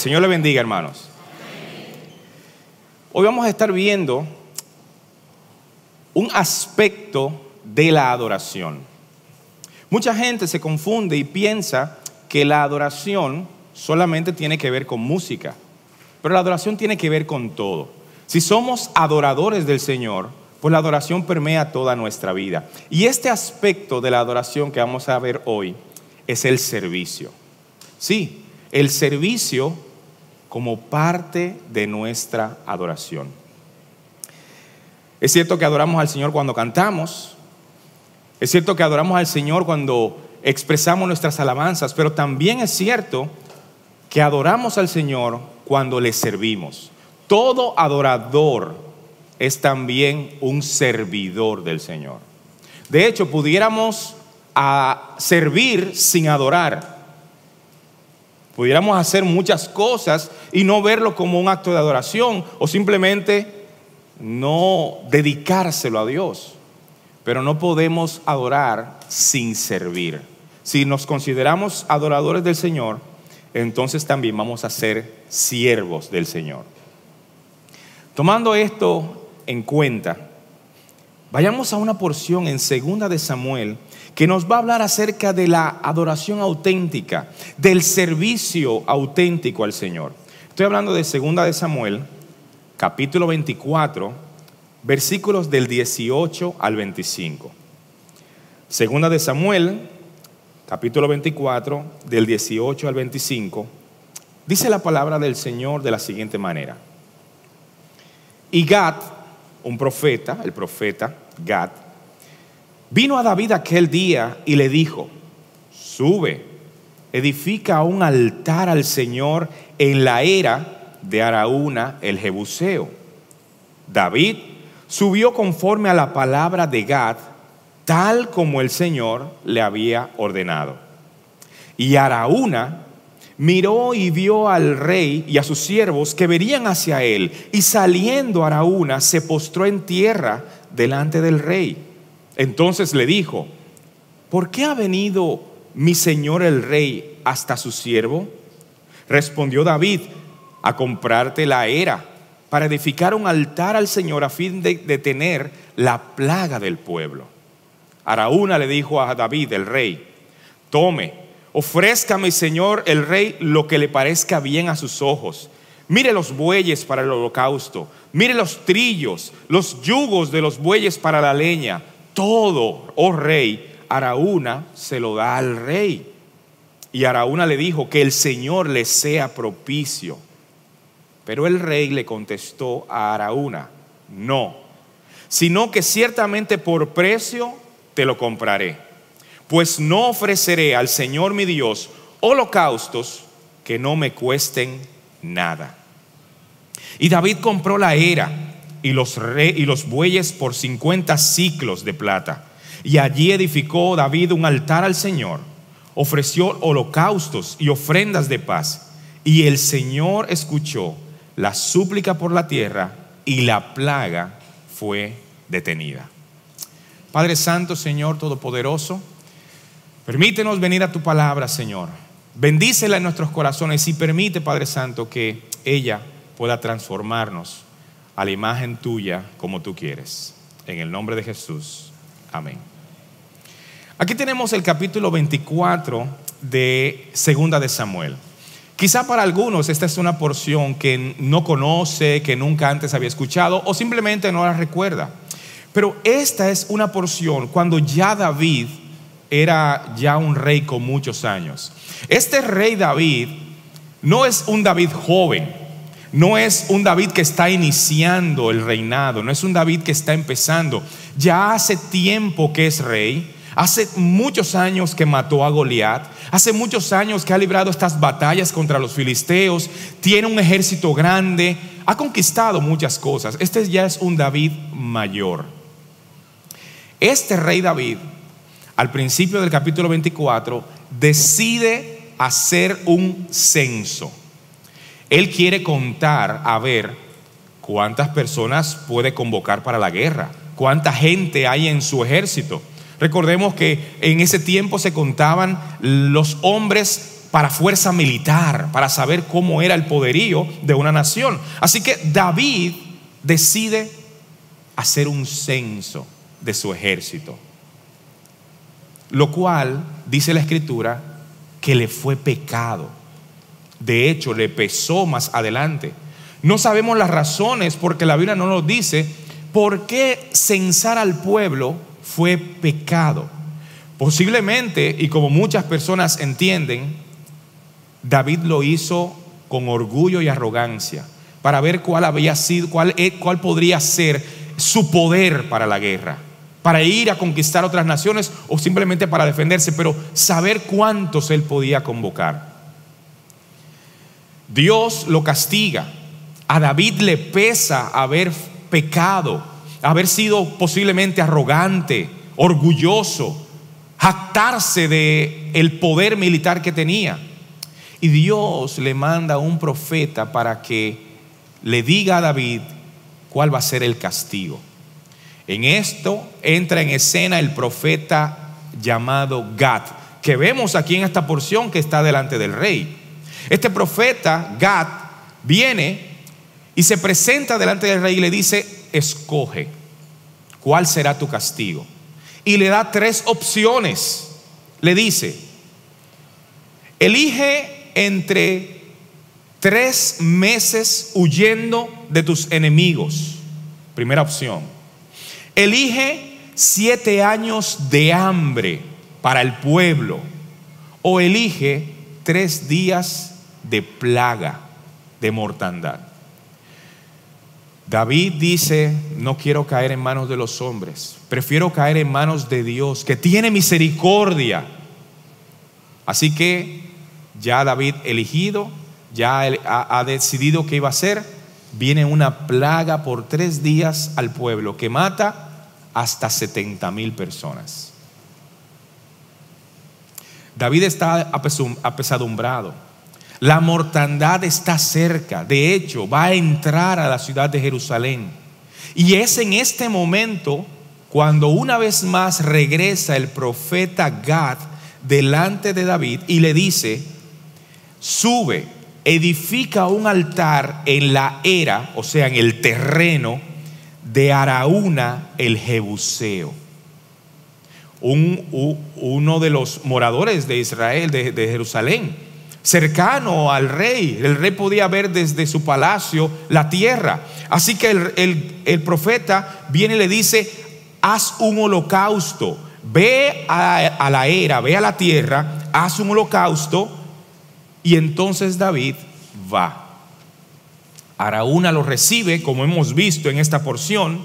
Señor le bendiga, hermanos. Hoy vamos a estar viendo un aspecto de la adoración. Mucha gente se confunde y piensa que la adoración solamente tiene que ver con música, pero la adoración tiene que ver con todo. Si somos adoradores del Señor, pues la adoración permea toda nuestra vida. Y este aspecto de la adoración que vamos a ver hoy es el servicio. Sí, el servicio como parte de nuestra adoración. Es cierto que adoramos al Señor cuando cantamos, es cierto que adoramos al Señor cuando expresamos nuestras alabanzas, pero también es cierto que adoramos al Señor cuando le servimos. Todo adorador es también un servidor del Señor. De hecho, pudiéramos a servir sin adorar. Pudiéramos hacer muchas cosas y no verlo como un acto de adoración o simplemente no dedicárselo a Dios. Pero no podemos adorar sin servir. Si nos consideramos adoradores del Señor, entonces también vamos a ser siervos del Señor. Tomando esto en cuenta, vayamos a una porción en segunda de Samuel que nos va a hablar acerca de la adoración auténtica, del servicio auténtico al Señor. Estoy hablando de segunda de Samuel, capítulo 24, versículos del 18 al 25. Segunda de Samuel, capítulo 24, del 18 al 25, dice la palabra del Señor de la siguiente manera. Y Gad, un profeta, el profeta Gad, vino a David aquel día y le dijo, sube, edifica un altar al Señor en la era de Araúna el Jebuseo. David subió conforme a la palabra de Gad, tal como el Señor le había ordenado. Y Araúna miró y vio al rey y a sus siervos que venían hacia él, y saliendo Araúna se postró en tierra delante del rey. Entonces le dijo, ¿por qué ha venido mi señor el rey hasta su siervo? Respondió David, a comprarte la era para edificar un altar al Señor a fin de detener la plaga del pueblo. Araúna le dijo a David, el rey, tome, ofrezca mi señor el rey lo que le parezca bien a sus ojos. Mire los bueyes para el holocausto, mire los trillos, los yugos de los bueyes para la leña. Todo, oh rey, Araúna se lo da al rey. Y Araúna le dijo que el Señor le sea propicio. Pero el rey le contestó a Araúna, no, sino que ciertamente por precio te lo compraré, pues no ofreceré al Señor mi Dios holocaustos que no me cuesten nada. Y David compró la era y los, y los bueyes por 50 ciclos de plata. Y allí edificó David un altar al Señor, ofreció holocaustos y ofrendas de paz. Y el Señor escuchó la súplica por la tierra y la plaga fue detenida. Padre Santo, Señor Todopoderoso, permítenos venir a tu palabra, Señor. Bendícela en nuestros corazones y permite, Padre Santo, que ella pueda transformarnos a la imagen tuya como tú quieres. En el nombre de Jesús. Amén. Aquí tenemos el capítulo 24 de Segunda de Samuel. Quizá para algunos esta es una porción que no conoce, que nunca antes había escuchado o simplemente no la recuerda. Pero esta es una porción cuando ya David era ya un rey con muchos años. Este rey David no es un David joven, no es un David que está iniciando el reinado, no es un David que está empezando. Ya hace tiempo que es rey, hace muchos años que mató a Goliat, hace muchos años que ha librado estas batallas contra los filisteos, tiene un ejército grande, ha conquistado muchas cosas. Este ya es un David mayor. Este rey David, al principio del capítulo 24, decide hacer un censo. Él quiere contar a ver cuántas personas puede convocar para la guerra, cuánta gente hay en su ejército. Recordemos que en ese tiempo se contaban los hombres para fuerza militar, para saber cómo era el poderío de una nación. Así que David decide hacer un censo de su ejército, lo cual, dice la escritura, que le fue pecado. De hecho, le pesó más adelante. No sabemos las razones porque la Biblia no nos dice por qué censar al pueblo fue pecado. Posiblemente, y como muchas personas entienden, David lo hizo con orgullo y arrogancia para ver cuál había sido, cuál, e, cuál podría ser su poder para la guerra, para ir a conquistar otras naciones o simplemente para defenderse, pero saber cuántos él podía convocar. Dios lo castiga. A David le pesa haber pecado, haber sido posiblemente arrogante, orgulloso, jactarse de el poder militar que tenía. Y Dios le manda un profeta para que le diga a David cuál va a ser el castigo. En esto entra en escena el profeta llamado Gad, que vemos aquí en esta porción que está delante del rey. Este profeta, Gad, viene y se presenta delante del rey y le dice, escoge, ¿cuál será tu castigo? Y le da tres opciones. Le dice, elige entre tres meses huyendo de tus enemigos. Primera opción. Elige siete años de hambre para el pueblo. O elige tres días de plaga, de mortandad. David dice, no quiero caer en manos de los hombres, prefiero caer en manos de Dios, que tiene misericordia. Así que ya David elegido ya ha, decidido qué iba a hacer, viene una plaga por tres días al pueblo que mata hasta 70 mil personas. David está apesadumbrado. La mortandad está cerca. De hecho, va a entrar a la ciudad de Jerusalén. Y es en este momento cuando una vez más regresa el profeta Gad delante de David y le dice, sube edifica un altar en la era, o sea, en el terreno de Araúna el Jebuseo. Uno de los moradores de Israel, de, Jerusalén, cercano al rey. El rey podía ver desde su palacio la tierra. Así que el, profeta viene y le dice, haz un holocausto, ve a, a la era, ve a la tierra, haz un holocausto y entonces David va. Araúna lo recibe, como hemos visto en esta porción,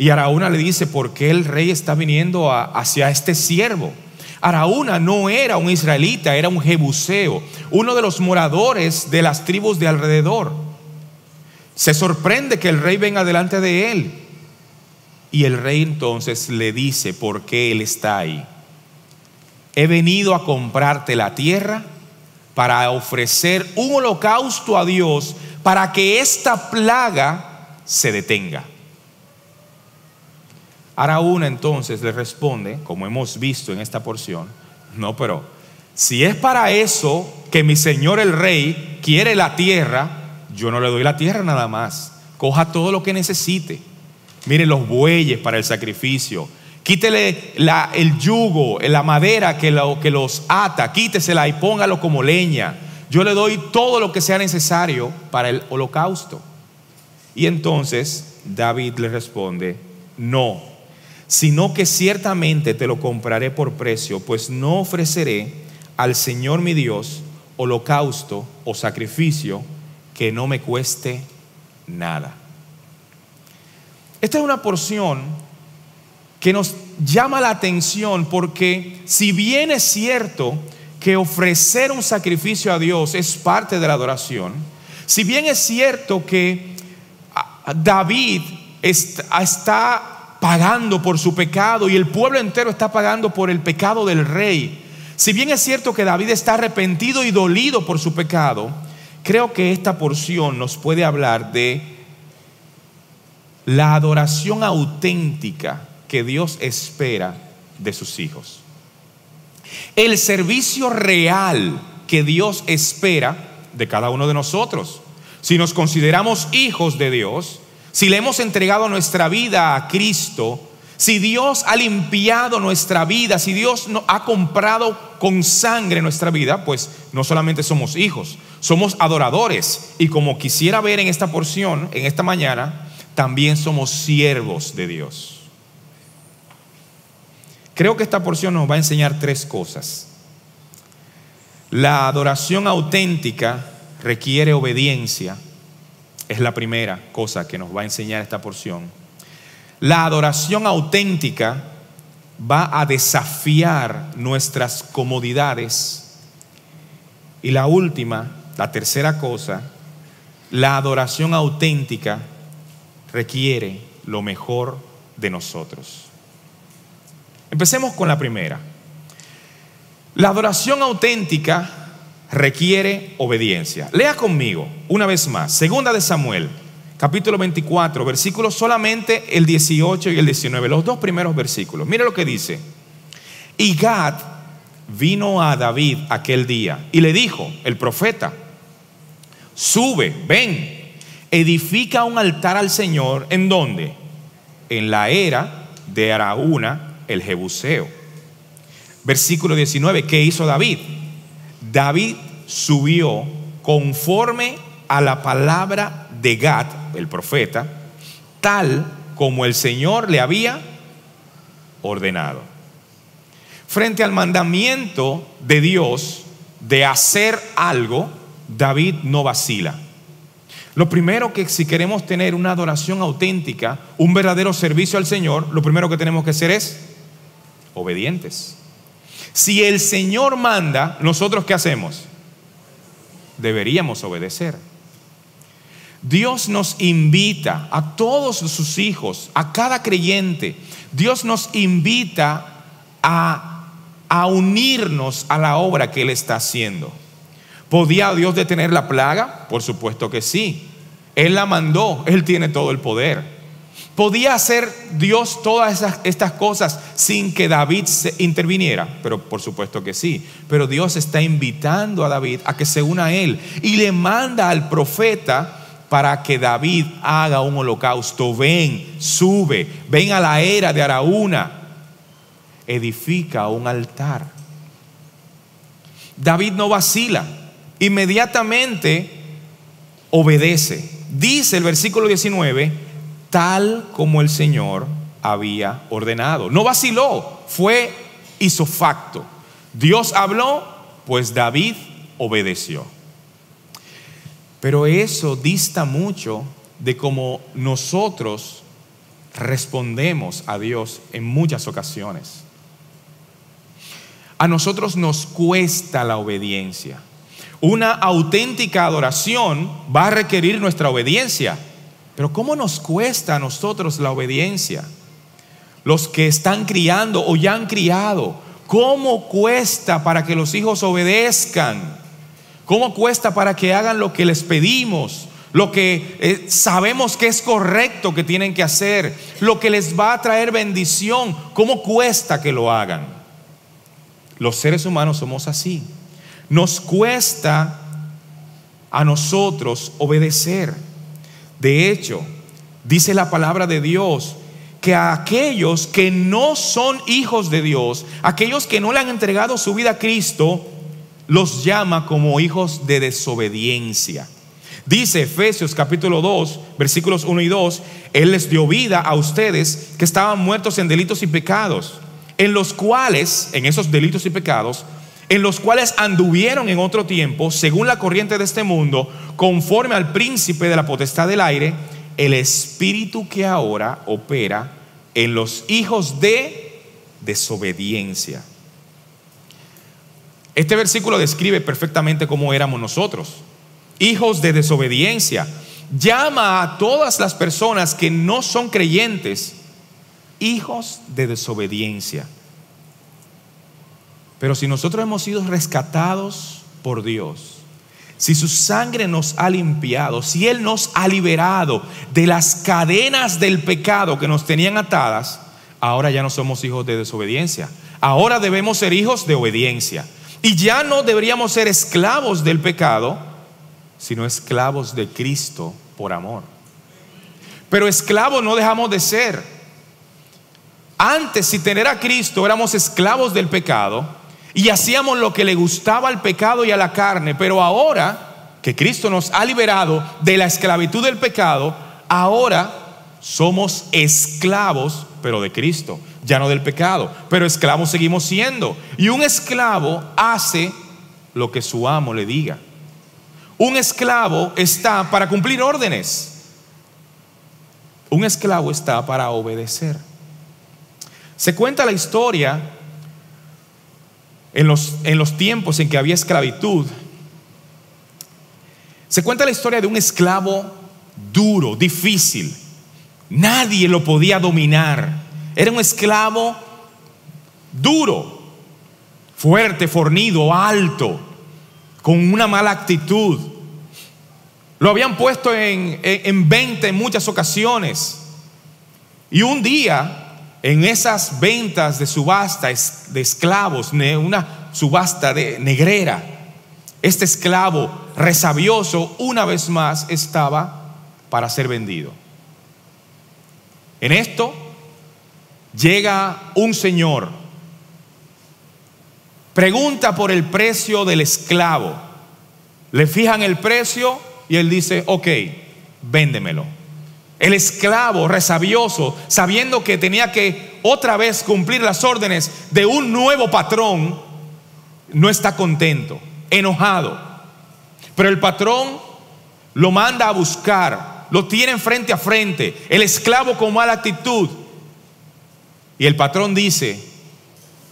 y Araúna le dice, ¿por qué el rey está viniendo hacia este siervo? Araúna no era un israelita, era un jebuseo, uno de los moradores de las tribus de alrededor. Se sorprende que el rey venga delante de él. Y el rey entonces le dice, ¿por qué él está ahí? He venido a comprarte la tierra para ofrecer un holocausto a Dios para que esta plaga se detenga. Araúna entonces le responde, como hemos visto en esta porción, no, pero si es para eso que mi señor el rey quiere la tierra, yo no le doy la tierra nada más. Coja todo lo que necesite. Mire los bueyes para el sacrificio, Quítele el yugo, la madera que, que los ata, quítesela y póngalo como leña. Yo le doy todo lo que sea necesario para el holocausto. Y entonces David le responde, no, sino que ciertamente te lo compraré por precio, pues no ofreceré al Señor mi Dios holocausto o sacrificio que no me cueste nada. Esta es una porción que nos llama la atención porque si bien es cierto que ofrecer un sacrificio a Dios es parte de la adoración, si bien es cierto que David está pagando por su pecado y el pueblo entero está pagando por el pecado del rey, si bien es cierto que David está arrepentido y dolido por su pecado, creo que esta porción nos puede hablar de la adoración auténtica que Dios espera de sus hijos. El servicio real que Dios espera de cada uno de nosotros. Si nos consideramos hijos de Dios, si le hemos entregado nuestra vida a Cristo, si Dios ha limpiado nuestra vida, si Dios ha comprado con sangre nuestra vida, pues no solamente somos hijos, somos adoradores. Y como quisiera ver en esta porción, en esta mañana, también somos siervos de Dios. Creo que esta porción nos va a enseñar tres cosas. La adoración auténtica requiere obediencia. Es la primera cosa que nos va a enseñar esta porción. La adoración auténtica va a desafiar nuestras comodidades. Y la última, la tercera cosa, la adoración auténtica requiere lo mejor de nosotros. Empecemos con la primera. La adoración auténtica requiere obediencia. Lea conmigo una vez más, segunda de Samuel, capítulo 24, versículos solamente el 18 y el 19, los dos primeros versículos. Mire lo que dice. Y Gad vino a David aquel día y le dijo, el profeta, sube, ven, edifica un altar al Señor, ¿en dónde? En la era de Araúna, el Jebuseo. Versículo 19, ¿qué hizo David? David subió conforme a la palabra de Gad, el profeta, tal como el Señor le había ordenado. Frente al mandamiento de Dios de hacer algo, David no vacila. Lo primero que si queremos tener una adoración auténtica, un verdadero servicio al Señor, lo primero que tenemos que hacer es obedientes. Si el Señor manda, nosotros qué hacemos? Deberíamos obedecer. Dios nos invita a todos sus hijos, a cada creyente, Dios nos invita a, a unirnos a la obra que Él está haciendo. ¿Podía Dios detener la plaga? Por supuesto que sí. Él la mandó, Él tiene todo el poder. ¿Podía hacer Dios todas estas cosas sin que David se interviniera? Pero por supuesto que sí. Pero Dios está invitando a David a que se una a él y le manda al profeta para que David haga un holocausto. Ven, sube, ven a la era de Araúna, edifica un altar. David no vacila, inmediatamente obedece. Dice el versículo 19, tal como el Señor había ordenado. No vaciló, fue hizo facto. Dios habló, pues David obedeció. Pero eso dista mucho de cómo nosotros respondemos a Dios en muchas ocasiones. A nosotros nos cuesta la obediencia. Una auténtica adoración va a requerir nuestra obediencia. Pero ¿cómo nos cuesta a nosotros la obediencia? Los que están criando o ya han criado, ¿cómo cuesta para que los hijos obedezcan? ¿Cómo cuesta para que hagan lo que les pedimos? Lo que eh, sabemos que es correcto que tienen que hacer, lo que les va a traer bendición, ¿cómo cuesta que lo hagan? Los seres humanos somos así. Nos cuesta a nosotros obedecer. De hecho, dice la palabra de Dios que a aquellos que no son hijos de Dios, aquellos que no le han entregado su vida a Cristo, los llama como hijos de desobediencia. Dice Efesios capítulo 2, versículos 1 y 2, Él les dio vida a ustedes que estaban muertos en delitos y pecados, en los cuales, en esos delitos y pecados, en los cuales anduvieron en otro tiempo, según la corriente de este mundo, conforme al príncipe de la potestad del aire, el espíritu que ahora opera en los hijos de desobediencia este versículo describe perfectamente cómo éramos nosotros, hijos de desobediencia. Llama a todas las personas que no son creyentes hijos de desobediencia. Pero si nosotros hemos sido rescatados por Dios, si su sangre nos ha limpiado, si Él nos ha liberado de las cadenas del pecado que nos tenían atadas, ahora ya no somos hijos de desobediencia. Ahora debemos ser hijos de obediencia. Y ya no deberíamos ser esclavos del pecado, sino esclavos de Cristo por amor. Pero esclavos no dejamos de ser. Antes, si tener a Cristo, éramos esclavos del pecado y hacíamos lo que le gustaba al pecado y a la carne. Pero ahora que Cristo nos ha liberado de la esclavitud del pecado, ahora somos esclavos, pero de Cristo, ya no del pecado. Pero esclavos seguimos siendo. Y un esclavo hace lo que su amo le diga. Un esclavo está para cumplir órdenes. Un esclavo está para obedecer. Se cuenta la historia en los, en los tiempos en que había esclavitud. Se cuenta la historia de un esclavo duro, difícil. Nadie lo podía dominar. Era un esclavo duro, fuerte, fornido, alto, con una mala actitud. Lo habían puesto en, en, venta en muchas ocasiones. Y un día, en esas ventas de subasta de esclavos, una subasta de negrera, este esclavo resabioso una vez más estaba para ser vendido. En esto llega un señor, pregunta por el precio del esclavo, le fijan el precio y él dice, ok, véndemelo. El esclavo resabioso, sabiendo que tenía que otra vez cumplir las órdenes de un nuevo patrón, no está contento, enojado. Pero el patrón lo manda a buscar lo tienen frente a frente, el esclavo con mala actitud. Y el patrón dice,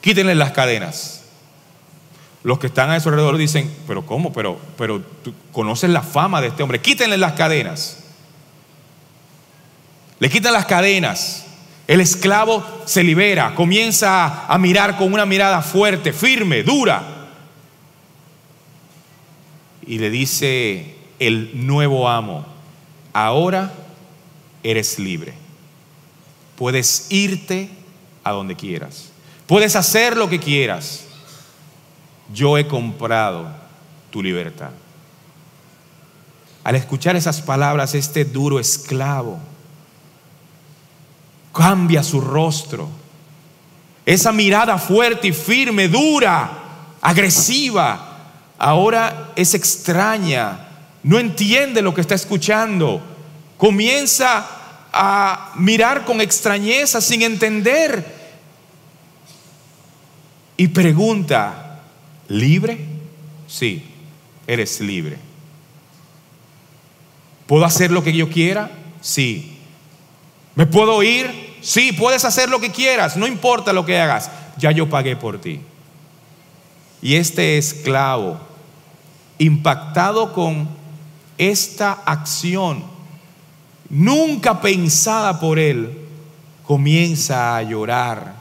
quítenle las cadenas. Los que están a su alrededor dicen, pero ¿cómo? Pero, pero tú conoces la fama de este hombre, quítenle las cadenas. Le quitan las cadenas. El esclavo se libera, comienza a mirar con una mirada fuerte, firme, dura. Y le dice el nuevo amo, ahora eres libre. Puedes irte a donde quieras. Puedes hacer lo que quieras. Yo he comprado tu libertad. Al escuchar esas palabras, este duro esclavo cambia su rostro. Esa mirada fuerte y firme, dura, agresiva, ahora es extraña no entiende lo que está escuchando, comienza a mirar con extrañeza sin entender y pregunta, ¿libre? Sí, eres libre. ¿Puedo hacer lo que yo quiera? Sí. ¿Me puedo ir? Sí, puedes hacer lo que quieras, no importa lo que hagas, ya yo pagué por ti. Y este esclavo, impactado con esta acción, nunca pensada por él, comienza a llorar,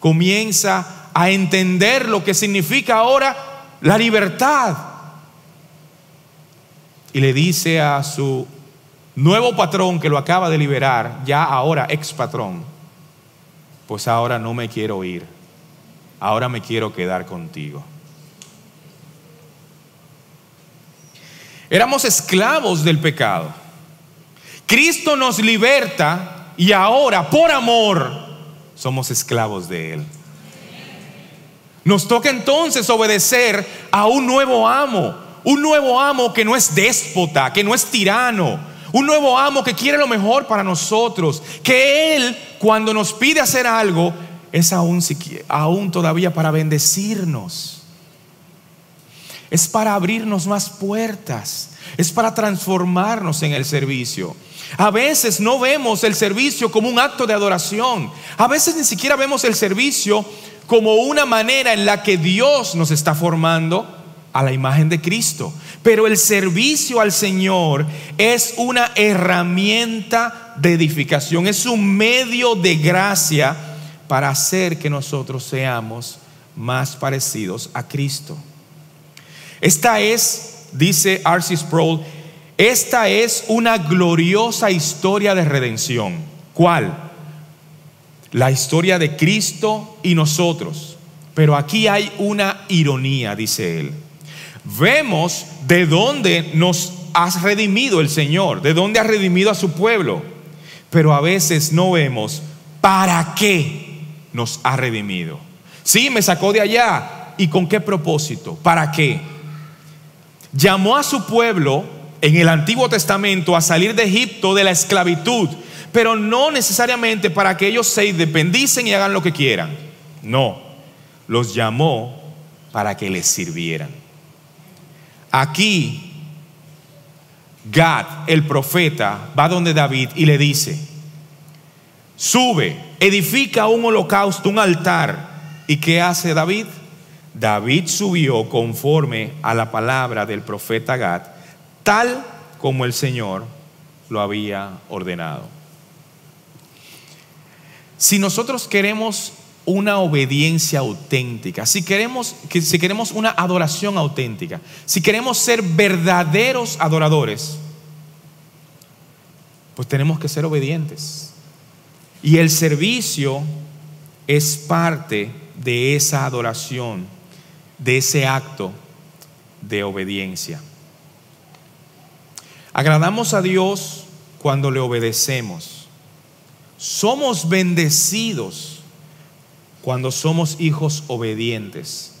comienza a entender lo que significa ahora la libertad. Y le dice a su nuevo patrón que lo acaba de liberar, ya ahora ex patrón, pues ahora no me quiero ir, ahora me quiero quedar contigo. Éramos esclavos del pecado. Cristo nos liberta y ahora, por amor, somos esclavos de Él. Nos toca entonces obedecer a un nuevo amo, un nuevo amo que no es déspota, que no es tirano, un nuevo amo que quiere lo mejor para nosotros, que Él cuando nos pide hacer algo es aún, todavía para bendecirnos. Es para abrirnos más puertas, es para transformarnos en el servicio. A veces no vemos el servicio como un acto de adoración, a veces ni siquiera vemos el servicio como una manera en la que Dios nos está formando a la imagen de Cristo. Pero el servicio al Señor es una herramienta de edificación, es un medio de gracia para hacer que nosotros seamos más parecidos a Cristo. Esta es, dice R.C. Sproul, esta es una gloriosa historia de redención. ¿Cuál? La historia de Cristo y nosotros. Pero aquí hay una ironía, dice él. Vemos de dónde nos ha redimido el Señor, de dónde ha redimido a su pueblo. Pero a veces no vemos para qué nos ha redimido. Sí, me sacó de allá. ¿Y con qué propósito? ¿Para qué? Llamó a su pueblo en el Antiguo Testamento a salir de Egipto de la esclavitud, pero no necesariamente para que ellos se independicen y hagan lo que quieran. No, los llamó para que les sirvieran. Aquí, Gad, el profeta, va donde David y le dice, sube, edifica un holocausto, un altar. ¿Y qué hace David? David subió conforme a la palabra del profeta Gad, tal como el Señor lo había ordenado. Si nosotros queremos una obediencia auténtica, si queremos, si queremos una adoración auténtica, si queremos ser verdaderos adoradores, pues tenemos que ser obedientes. Y el servicio es parte de esa adoración, de ese acto de obediencia. Agradamos a Dios cuando le obedecemos. Somos bendecidos cuando somos hijos obedientes.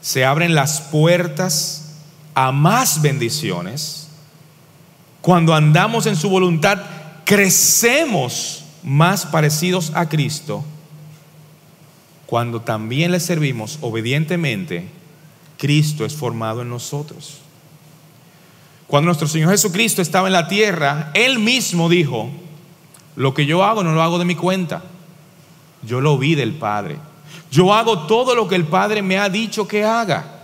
Se abren las puertas a más bendiciones. Cuando andamos en su voluntad, crecemos más parecidos a Cristo. Cuando también le servimos obedientemente, Cristo es formado en nosotros. Cuando nuestro Señor Jesucristo estaba en la tierra, Él mismo dijo, lo que yo hago no lo hago de mi cuenta yo lo vi del Padre. Yo hago todo lo que el Padre me ha dicho que haga.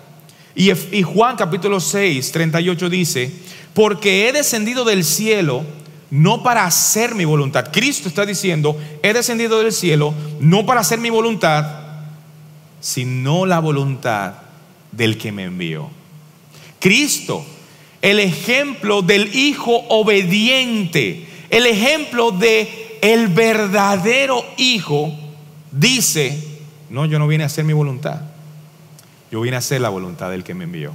Y, Juan capítulo 6, 38 dice, porque he descendido del cielo no para hacer mi voluntad. Cristo está diciendo, he descendido del cielo no para hacer mi voluntad, sino la voluntad del que me envió. Cristo, el ejemplo del hijo obediente, el ejemplo de el verdadero hijo dice, no, yo no vine a hacer mi voluntad, yo vine a hacer la voluntad del que me envió.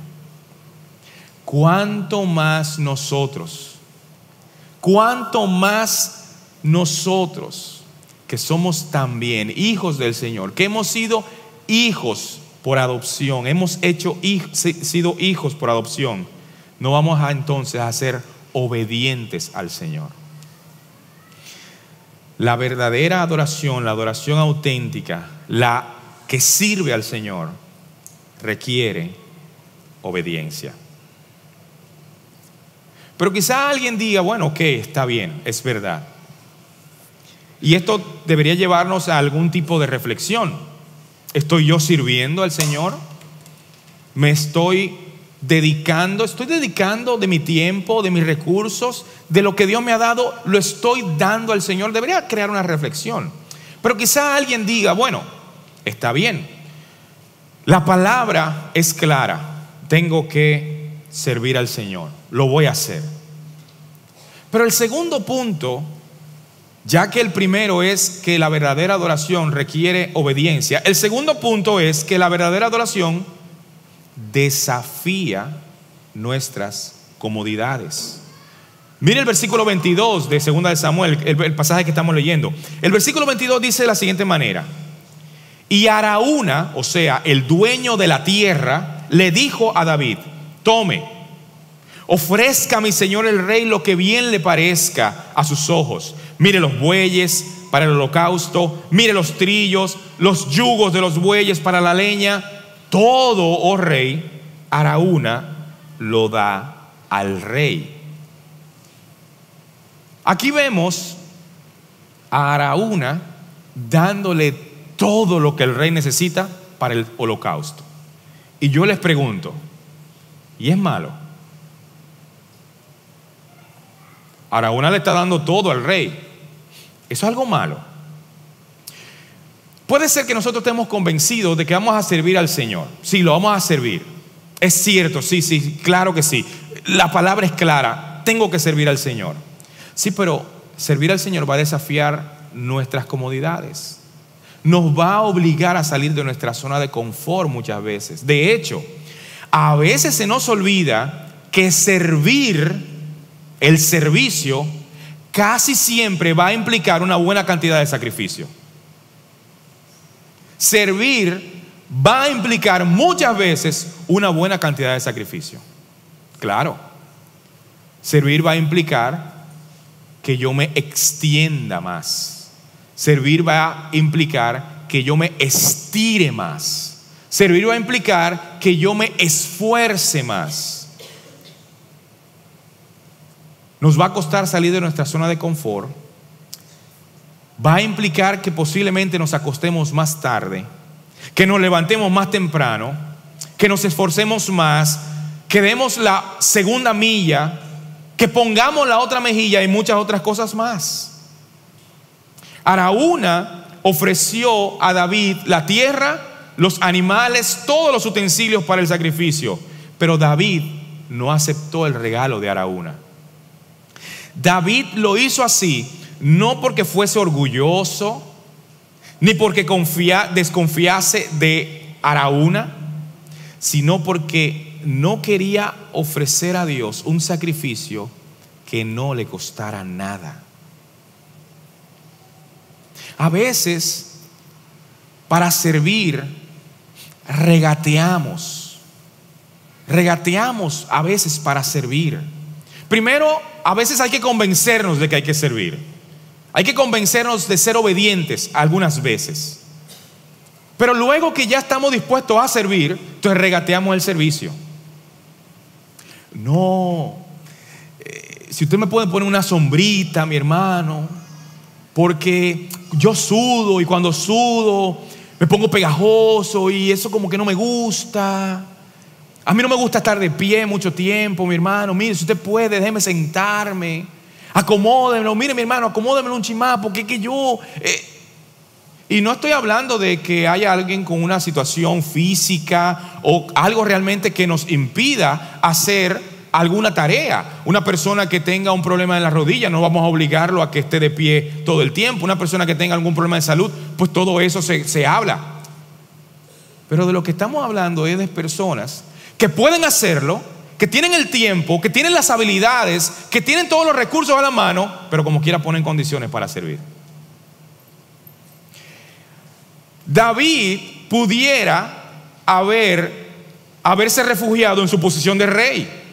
¿Cuánto más nosotros? ¿Cuánto más nosotros que somos también hijos del Señor, que hemos sido hijos por adopción, hemos hecho sido hijos por adopción, no vamos a entonces a ser obedientes al Señor? La verdadera adoración, la adoración auténtica, la que sirve al Señor, requiere obediencia. Pero quizá alguien diga, bueno, ok, está bien, es verdad. Y esto debería llevarnos a algún tipo de reflexión. ¿Estoy yo sirviendo al Señor? ¿Me estoy dedicando, estoy dedicando de mi tiempo, de mis recursos, de lo que Dios me ha dado, lo estoy dando al Señor. Debería crear una reflexión. Pero quizá alguien diga, bueno, está bien, la palabra es clara, tengo que servir al Señor, lo voy a hacer. Pero el segundo punto, ya que el primero es que la verdadera adoración requiere obediencia, el segundo punto es que la verdadera adoración desafía nuestras comodidades. Mire el versículo 22 de 2 de Samuel, el, pasaje que estamos leyendo. El versículo 22 dice de la siguiente manera: Y Araúna, o sea, el dueño de la tierra, le dijo a David: Tome, ofrezca a mi señor el rey lo que bien le parezca a sus ojos. Mire los bueyes para el holocausto, mire los trillos, los yugos de los bueyes para la leña todo, oh rey, Araúna lo da al rey. Aquí vemos a Araúna dándole todo lo que el rey necesita para el holocausto. Y yo les pregunto, ¿y es malo? Araúna le está dando todo al rey. ¿Eso es algo malo? Puede ser que nosotros estemos convencidos de que vamos a servir al Señor. Sí, lo vamos a servir. Es cierto, sí, sí, claro que sí. La palabra es clara, tengo que servir al Señor. Sí, pero servir al Señor va a desafiar nuestras comodidades. nos va a obligar a salir de nuestra zona de confort muchas veces. De hecho, a veces se nos olvida que servir, el servicio, casi siempre va a implicar una buena cantidad de sacrificio. Servir va a implicar muchas veces una buena cantidad de sacrificio. Claro, servir va a implicar que yo me extienda más. Servir va a implicar que yo me estire más. Servir va a implicar que yo me esfuerce más. Nos va a costar salir de nuestra zona de confort. Va a implicar que posiblemente nos acostemos más tarde, que nos levantemos más temprano, que nos esforcemos más, que demos la segunda milla, que pongamos la otra mejilla y muchas otras cosas más. Araúna ofreció a David la tierra, los animales, todos los utensilios para el sacrificio, pero David no aceptó el regalo de Araúna. David lo hizo así, no porque fuese orgulloso, ni porque desconfiase de Araúna, sino porque no quería ofrecer a Dios un sacrificio que no le costara nada. A veces, para servir, regateamos. Regateamos a veces para servir. Primero, a veces hay que convencernos de que hay que servir. Hay que convencernos de ser obedientes algunas veces. Pero luego que ya estamos dispuestos a servir, entonces regateamos el servicio. No, eh, si usted me puede poner una sombrita, mi hermano, porque yo sudo y cuando sudo me pongo pegajoso y eso como que no me gusta. A mí no me gusta estar de pie mucho tiempo, mi hermano. Mire, si usted puede, déjeme sentarme. Acomódemelo. Mire, mi hermano, acomódemelo un chimá, porque es que yo. Eh, y no estoy hablando de que haya alguien con una situación física o algo realmente que nos impida hacer alguna tarea. Una persona que tenga un problema en la rodilla, no vamos a obligarlo a que esté de pie todo el tiempo. Una persona que tenga algún problema de salud, pues todo eso se, se habla. Pero de lo que estamos hablando es de personas que pueden hacerlo, que tienen el tiempo, que tienen las habilidades, que tienen todos los recursos a la mano, pero como quiera ponen condiciones para servir. David pudiera haber, haberse refugiado en su posición de rey.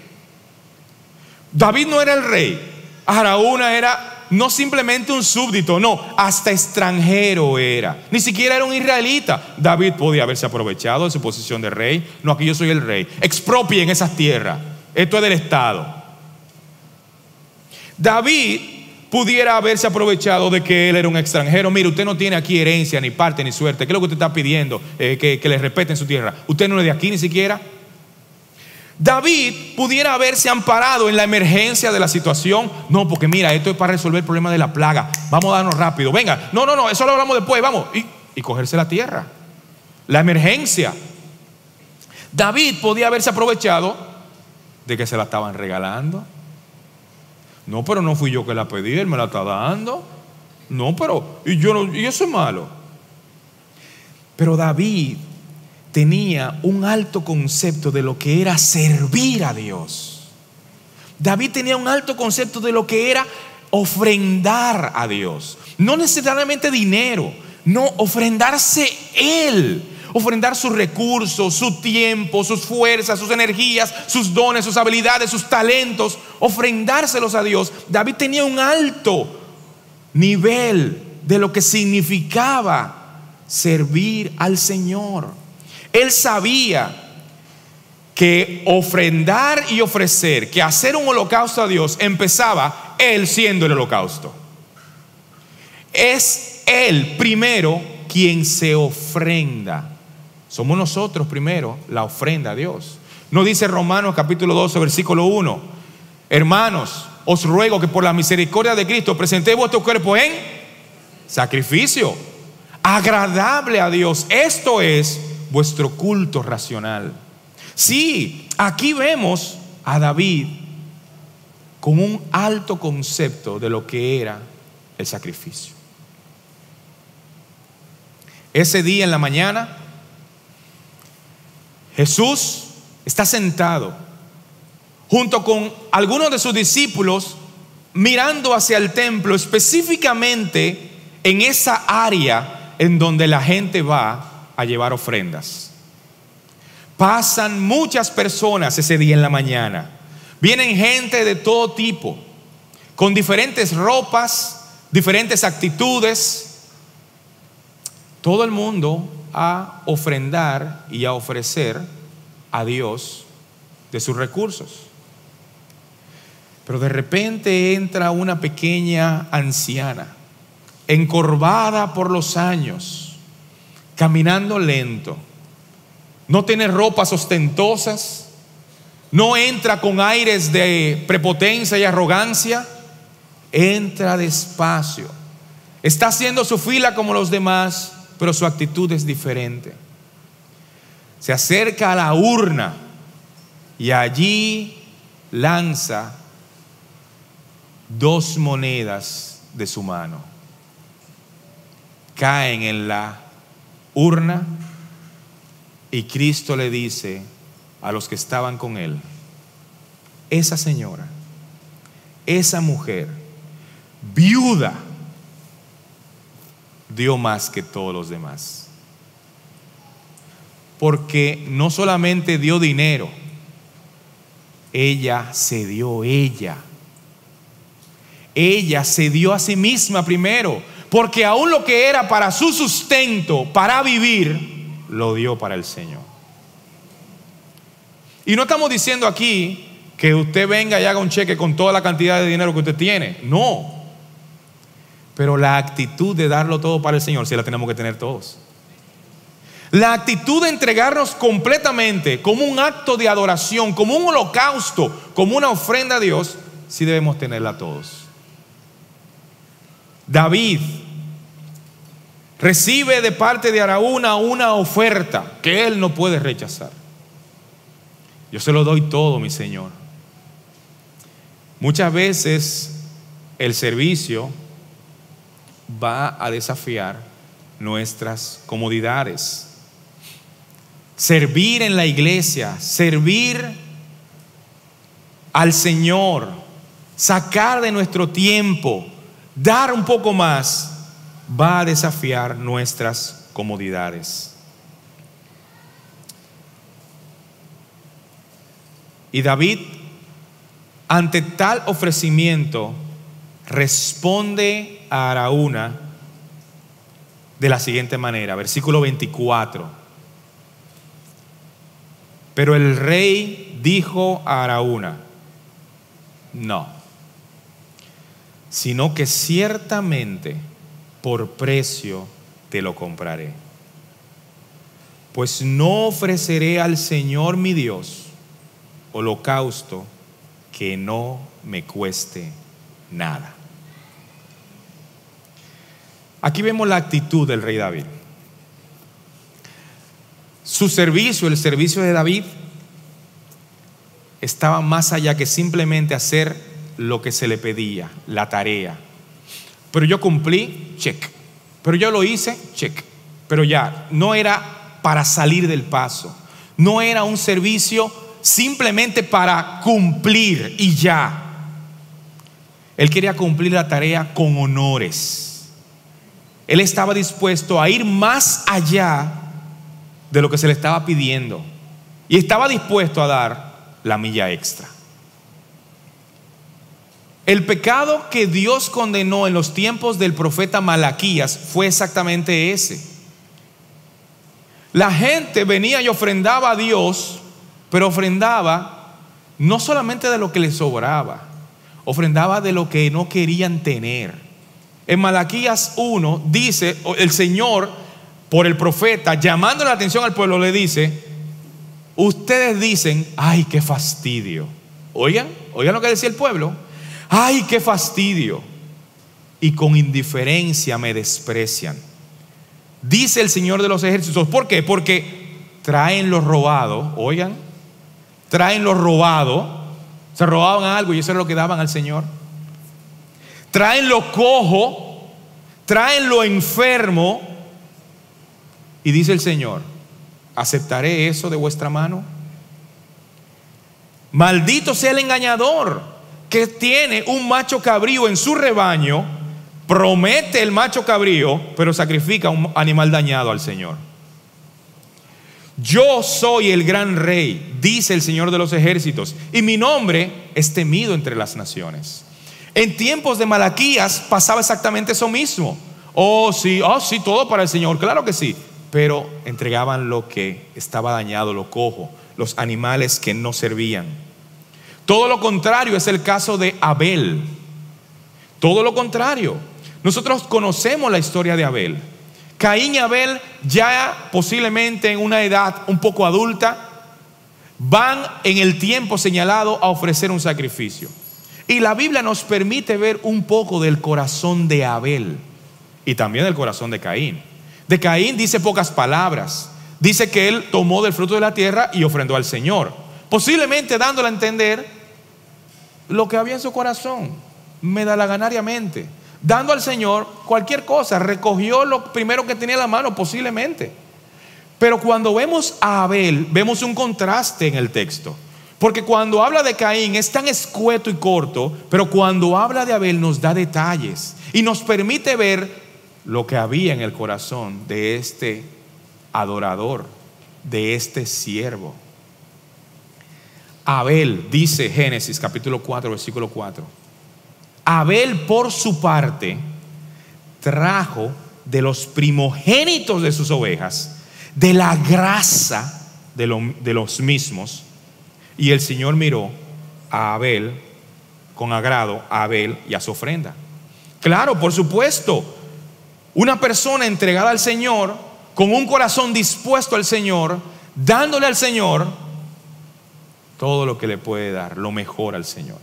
David no era el rey. Araúna era no simplemente un súbdito, no, hasta extranjero era. Ni siquiera era un israelita. David podía haberse aprovechado de su posición de rey. No, aquí yo soy el rey. Expropien esas tierras. Esto es del Estado. David pudiera haberse aprovechado de que él era un extranjero. Mire, usted no tiene aquí herencia, ni parte, ni suerte. ¿Qué es lo que usted está pidiendo? Eh, que, que le respeten su tierra. Usted no es de aquí ni siquiera. David pudiera haberse amparado en la emergencia de la situación. No, porque mira, esto es para resolver el problema de la plaga. Vamos a darnos rápido. Venga, no, no, no, eso lo hablamos después. Vamos. Y, cogerse la tierra. La emergencia. David podía haberse aprovechado de que se la estaban regalando. No, pero no fui yo que la pedí, él me la está dando. No, pero, y yo y eso es malo. Pero David tenía un alto concepto de lo que era servir a Dios. David tenía un alto concepto de lo que era ofrendar a Dios. No necesariamente dinero, no, ofrendarse Él. Ofrendar sus recursos, su tiempo, sus fuerzas, sus energías, sus dones, sus habilidades, sus talentos. Ofrendárselos a Dios. David tenía un alto nivel de lo que significaba servir al Señor. Él sabía que ofrendar y ofrecer, que hacer un holocausto a Dios, empezaba Él siendo el holocausto. Es Él primero quien se ofrenda. Somos nosotros primero la ofrenda a Dios. No dice Romanos capítulo 12, versículo 1. Hermanos, os ruego que por la misericordia de Cristo presentéis vuestro cuerpo en sacrificio, agradable a Dios. Esto es vuestro culto racional. Sí, aquí vemos a David con un alto concepto de lo que era el sacrificio. ese día en la mañana, Jesús está sentado junto con algunos de sus discípulos mirando hacia el templo, específicamente en esa área en donde la gente va a llevar ofrendas. Pasan muchas personas ese día en la mañana. Vienen gente de todo tipo, con diferentes ropas, diferentes actitudes. Todo el mundo a ofrendar y a ofrecer a Dios de sus recursos. Pero de repente entra una pequeña anciana, encorvada por los años, caminando lento no tiene ropas ostentosas, no entra con aires de prepotencia y arrogancia, entra despacio. Está haciendo su fila como los demás, pero su actitud es diferente. Se acerca a la urna y allí lanza dos monedas de su mano. Caen en la urna y Cristo le dice a los que estaban con él, esa señora, esa mujer, viuda, dio más que todos los demás. Porque no solamente dio dinero, ella se dio ella. Ella se dio a sí misma primero, porque aún lo que era para su sustento, para vivir, lo dio para el Señor. Y no estamos diciendo aquí que usted venga y haga un cheque con toda la cantidad de dinero que usted tiene. No. Pero la actitud de darlo todo para el Señor, sí la tenemos que tener todos. La actitud de entregarnos completamente como un acto de adoración, como un holocausto, como una ofrenda a Dios, sí debemos tenerla todos. David recibe de parte de Araúna una oferta que él no puede rechazar. Yo se lo doy todo, mi Señor. Muchas veces el servicio va a desafiar nuestras comodidades. Servir en la iglesia, servir al Señor, sacar de nuestro tiempo, dar un poco más, va a desafiar nuestras comodidades. Y David, ante tal ofrecimiento, responde a Araúna de la siguiente manera, versículo 24. Pero el rey dijo a Araúna, no, sino que ciertamente por precio te lo compraré. Pues no ofreceré al Señor mi Dios holocausto que no me cueste nada. Aquí vemos la actitud del rey David. Su servicio, el servicio de David, estaba más allá que simplemente hacer lo que se le pedía, la tarea. Pero yo cumplí, check. Pero yo lo hice, check. Pero ya, no era para salir del paso. No era un servicio simplemente para cumplir y ya. Él quería cumplir la tarea con honores. Él estaba dispuesto a ir más allá de lo que se le estaba pidiendo. Y estaba dispuesto a dar la milla extra. El pecado que Dios condenó en los tiempos del profeta Malaquías fue exactamente ese. La gente venía y ofrendaba a Dios, pero ofrendaba no solamente de lo que les sobraba, ofrendaba de lo que no querían tener. En Malaquías 1 dice, el Señor, por el profeta, llamando la atención al pueblo, le dice, ustedes dicen, ay, qué fastidio. Oigan, oigan lo que decía el pueblo ay, qué fastidio. Y con indiferencia me desprecian. Dice el Señor de los ejércitos. ¿Por qué? Porque traen lo robado, oigan, traen lo robado. Se robaban algo y eso era lo que daban al Señor. Traen lo cojo, traen lo enfermo, Y dice el Señor, ¿aceptaré eso de vuestra mano? Maldito sea el engañador que tiene un macho cabrío en su rebaño, promete el macho cabrío, pero sacrifica un animal dañado al Señor. Yo soy el gran rey, dice el Señor de los ejércitos, y mi nombre es temido entre las naciones. En tiempos de Malaquías pasaba exactamente eso mismo. Oh, sí, oh, sí, todo para el Señor, claro que sí. Pero entregaban lo que estaba dañado, lo cojo, los animales que no servían. Todo lo contrario es el caso de Abel. Todo lo contrario. Nosotros conocemos la historia de Abel. Caín y Abel, ya posiblemente en una edad un poco adulta, van en el tiempo señalado a ofrecer un sacrificio. Y la Biblia nos permite ver un poco del corazón de Abel y también del corazón de Caín. De Caín dice pocas palabras. Dice que él tomó del fruto de la tierra y ofrendó al Señor. Posiblemente dándole a entender lo que había en su corazón, medalaganariamente dando al Señor cualquier cosa. Recogió lo primero que tenía en la mano, posiblemente. Pero cuando vemos a Abel, vemos un contraste en el texto. Porque cuando habla de Caín es tan escueto y corto, pero cuando habla de Abel nos da detalles y nos permite ver lo que había en el corazón de este adorador, de este siervo. Abel, dice Génesis capítulo 4, versículo 4 Abel, por su parte, trajo de los primogénitos de sus ovejas, de la grasa de, los mismos, y el Señor miró a Abel con agrado, a Abel y a su ofrenda. Claro, por supuesto, una persona entregada al Señor, con un corazón dispuesto al Señor, dándole al Señor todo lo que le puede dar, lo mejor al Señor.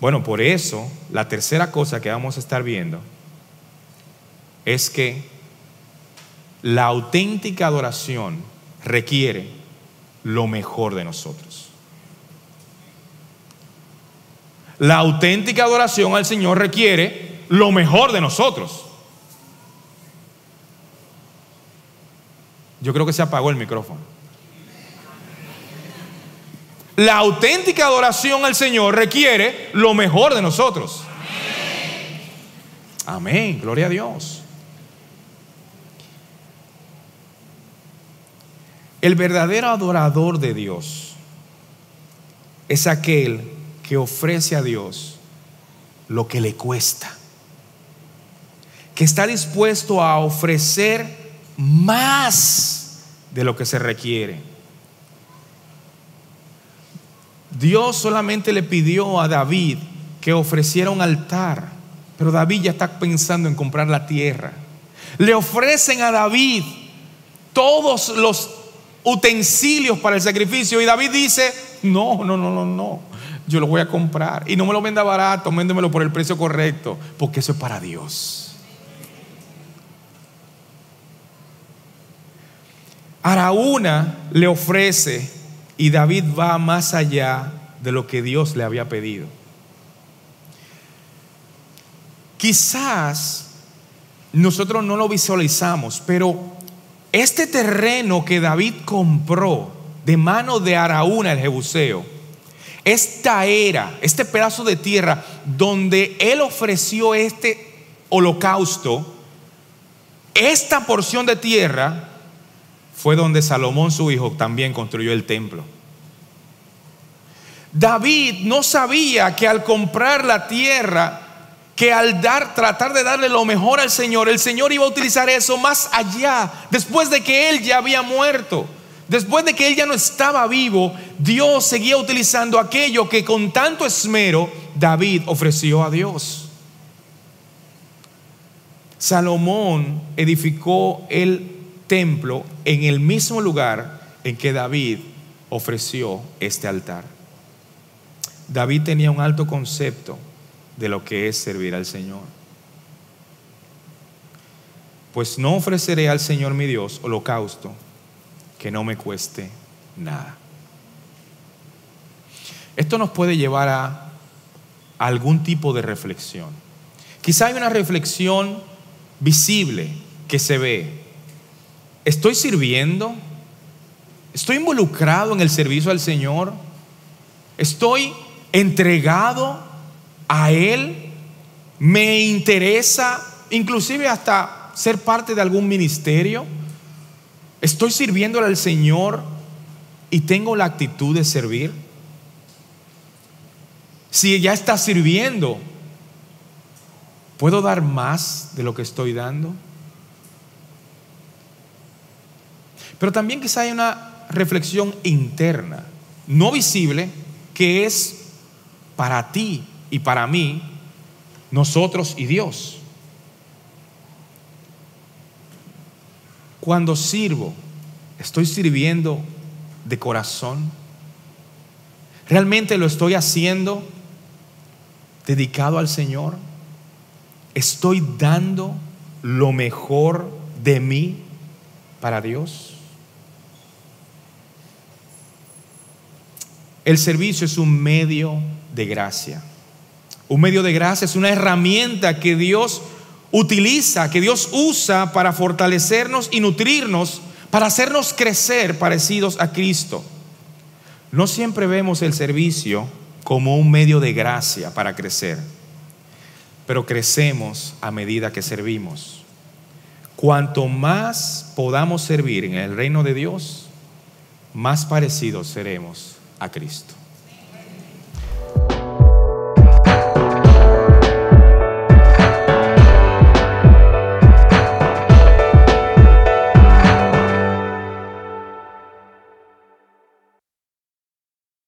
Bueno, por eso la tercera cosa que vamos a estar viendo es que la auténtica adoración requiere lo mejor de nosotros. La auténtica adoración al Señor requiere lo mejor de nosotros. Yo creo que se apagó el micrófono. La auténtica adoración al Señor requiere lo mejor de nosotros. Amén. Gloria a Dios. El verdadero adorador de Dios es aquel que ofrece a Dios lo que le cuesta. Que está dispuesto a ofrecer más de lo que se requiere Dios solamente le pidió a David que ofreciera un altar, pero David ya está pensando en comprar la tierra. Le ofrecen a David todos los utensilios para el sacrificio y David dice, no, no, no, no, no, yo lo voy a comprar y no me lo venda barato, véndemelo por el precio correcto, porque eso es para Dios. Araúna le ofrece y David va más allá de lo que Dios le había pedido. Quizás nosotros no lo visualizamos, pero este terreno que David compró de mano de Araúna el Jebuseo, esta era, este pedazo de tierra donde él ofreció este holocausto, esta porción de tierra fue donde Salomón su hijo también construyó el templo. David no sabía que al comprar la tierra, que al dar, tratar de darle lo mejor al Señor, el Señor iba a utilizar eso más allá, después de que él ya había muerto. Después de que él ya no estaba vivo, Dios seguía utilizando aquello que con tanto esmero David ofreció a Dios. Salomón edificó el templo en el mismo lugar en que David ofreció este altar. David tenía un alto concepto de lo que es servir al Señor. Pues no ofreceré al Señor mi Dios holocausto que no me cueste nada. Esto nos puede llevar a algún tipo de reflexión. Quizá hay una reflexión visible que se ve, ¿Estoy sirviendo? ¿Estoy involucrado en el servicio al Señor? ¿Estoy entregado a Él? ¿Me interesa inclusive hasta ser parte de algún ministerio? ¿Estoy sirviéndole al Señor y tengo la actitud de servir? Si ya está sirviendo, ¿puedo dar más de lo que estoy dando? Pero también quizá hay una reflexión interna, no visible, que es para ti y para mí, nosotros y Dios. Cuando sirvo, estoy sirviendo de corazón. ¿Realmente lo estoy haciendo dedicado al Señor? ¿Estoy dando lo mejor de mí para Dios? El servicio es un medio de gracia. Un medio de gracia es una herramienta que Dios utiliza, que Dios usa para fortalecernos y nutrirnos, para hacernos crecer parecidos a Cristo. No siempre vemos el servicio como un medio de gracia para crecer, pero crecemos a medida que servimos. Cuanto más podamos servir en el reino de Dios, más parecidos seremos a Cristo.